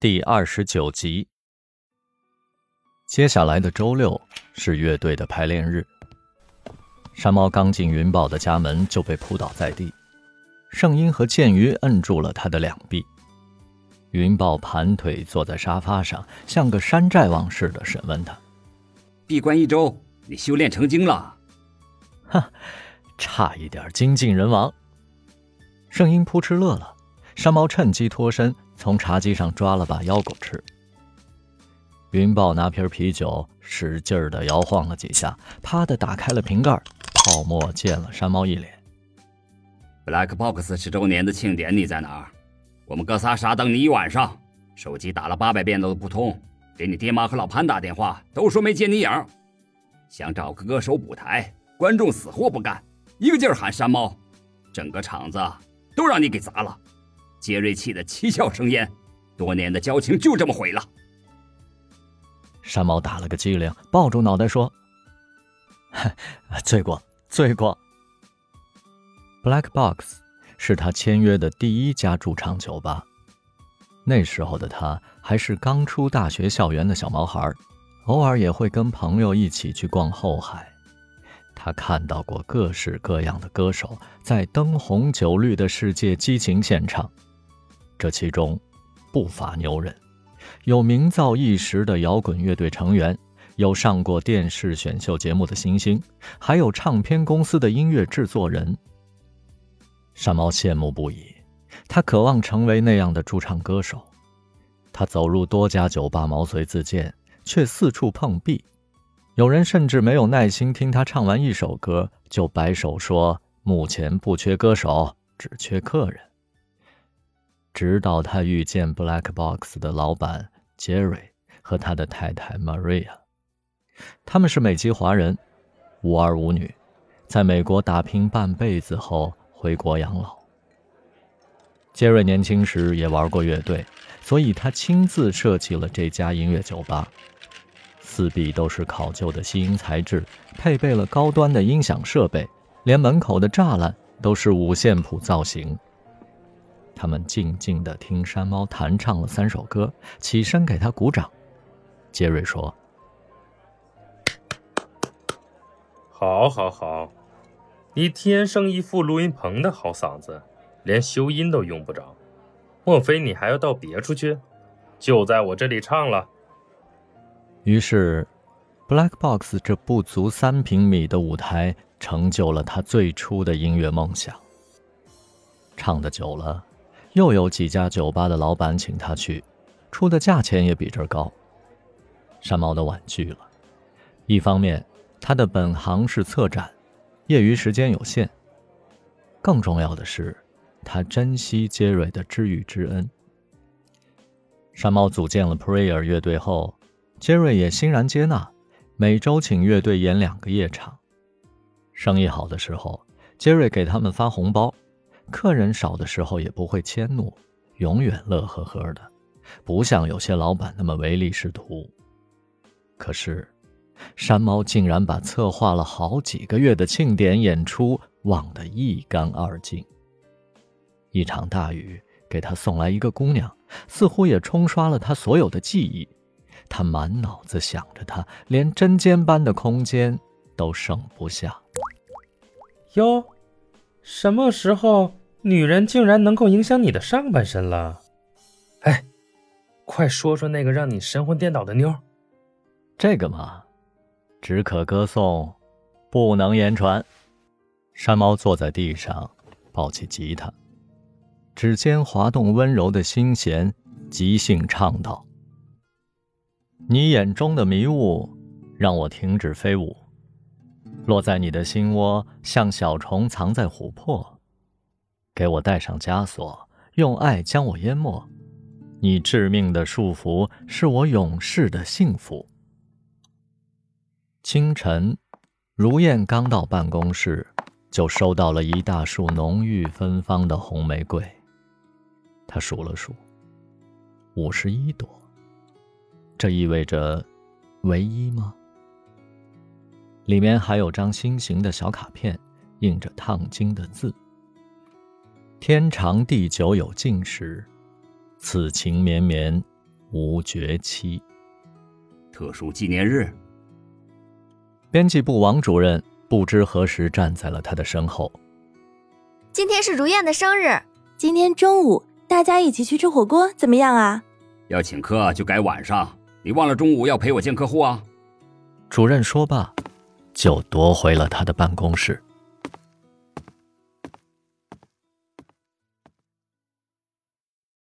第二十九集。接下来的周六是乐队的排练日。山猫刚进云豹的家门就被扑倒在地，圣音和剑鱼摁住了他的两臂。云豹盘腿坐在沙发上，像个山寨王似的审问他：“闭关一周，你修炼成精了？”“哈，差一点精尽人亡。”圣音扑哧乐了。山猫趁机脱身。从茶几上抓了把腰果吃。云豹拿瓶啤酒，使劲儿的摇晃了几下，啪的打开了瓶盖，泡沫溅了山猫一脸。Black Box 十周年的庆典你在哪儿？我们哥仨傻等你一晚上，手机打了八百遍都不通，给你爹妈和老潘打电话都说没见你影。想找个歌手补台，观众死活不干，一个劲儿喊山猫，整个场子都让你给砸了。杰瑞气得七窍生烟，多年的交情就这么毁了。山猫打了个激灵，抱住脑袋说：“罪过，罪过。” Black Box 是他签约的第一家驻唱酒吧。那时候的他还是刚出大学校园的小毛孩，偶尔也会跟朋友一起去逛后海。他看到过各式各样的歌手在灯红酒绿的世界激情献唱。这其中，不乏牛人，有名噪一时的摇滚乐队成员，有上过电视选秀节目的星星，还有唱片公司的音乐制作人。山猫羡慕不已，他渴望成为那样的驻唱歌手。他走入多家酒吧毛遂自荐，却四处碰壁。有人甚至没有耐心听他唱完一首歌，就摆手说：“目前不缺歌手，只缺客人。”直到他遇见 Black Box 的老板 Jerry 和他的太太 Maria，他们是美籍华人，无儿无女，在美国打拼半辈子后回国养老。杰瑞年轻时也玩过乐队，所以他亲自设计了这家音乐酒吧，四壁都是考究的吸音材质，配备了高端的音响设备，连门口的栅栏都是五线谱造型。他们静静地听山猫弹唱了三首歌，起身给他鼓掌。杰瑞说：“好，好，好，你天生一副录音棚的好嗓子，连修音都用不着。莫非你还要到别处去？就在我这里唱了。”于是，Black Box 这不足三平米的舞台成就了他最初的音乐梦想。唱的久了。又有几家酒吧的老板请他去，出的价钱也比这高。山猫的婉拒了。一方面，他的本行是策展，业余时间有限；更重要的是，他珍惜杰瑞的知遇之恩。山猫组建了 Prayer 乐队后，杰瑞也欣然接纳，每周请乐队演两个夜场。生意好的时候，杰瑞给他们发红包。客人少的时候也不会迁怒，永远乐呵呵的，不像有些老板那么唯利是图。可是，山猫竟然把策划了好几个月的庆典演出忘得一干二净。一场大雨给他送来一个姑娘，似乎也冲刷了他所有的记忆。他满脑子想着她，连针尖般的空间都剩不下。哟，什么时候？女人竟然能够影响你的上半身了，哎，快说说那个让你神魂颠倒的妞。这个嘛，只可歌颂，不能言传。山猫坐在地上，抱起吉他，指尖滑动温柔的心弦，即兴唱道：“你眼中的迷雾，让我停止飞舞，落在你的心窝，像小虫藏在琥珀。”给我戴上枷锁，用爱将我淹没。你致命的束缚是我永世的幸福。清晨，如燕刚到办公室，就收到了一大束浓郁芬芳的红玫瑰。他数了数，五十一朵。这意味着唯一吗？里面还有张心形的小卡片，印着烫金的字。天长地久有尽时，此情绵绵无绝期。特殊纪念日。编辑部王主任不知何时站在了他的身后。今天是如燕的生日，今天中午大家一起去吃火锅，怎么样啊？要请客就改晚上，你忘了中午要陪我见客户啊？主任说罢，就夺回了他的办公室。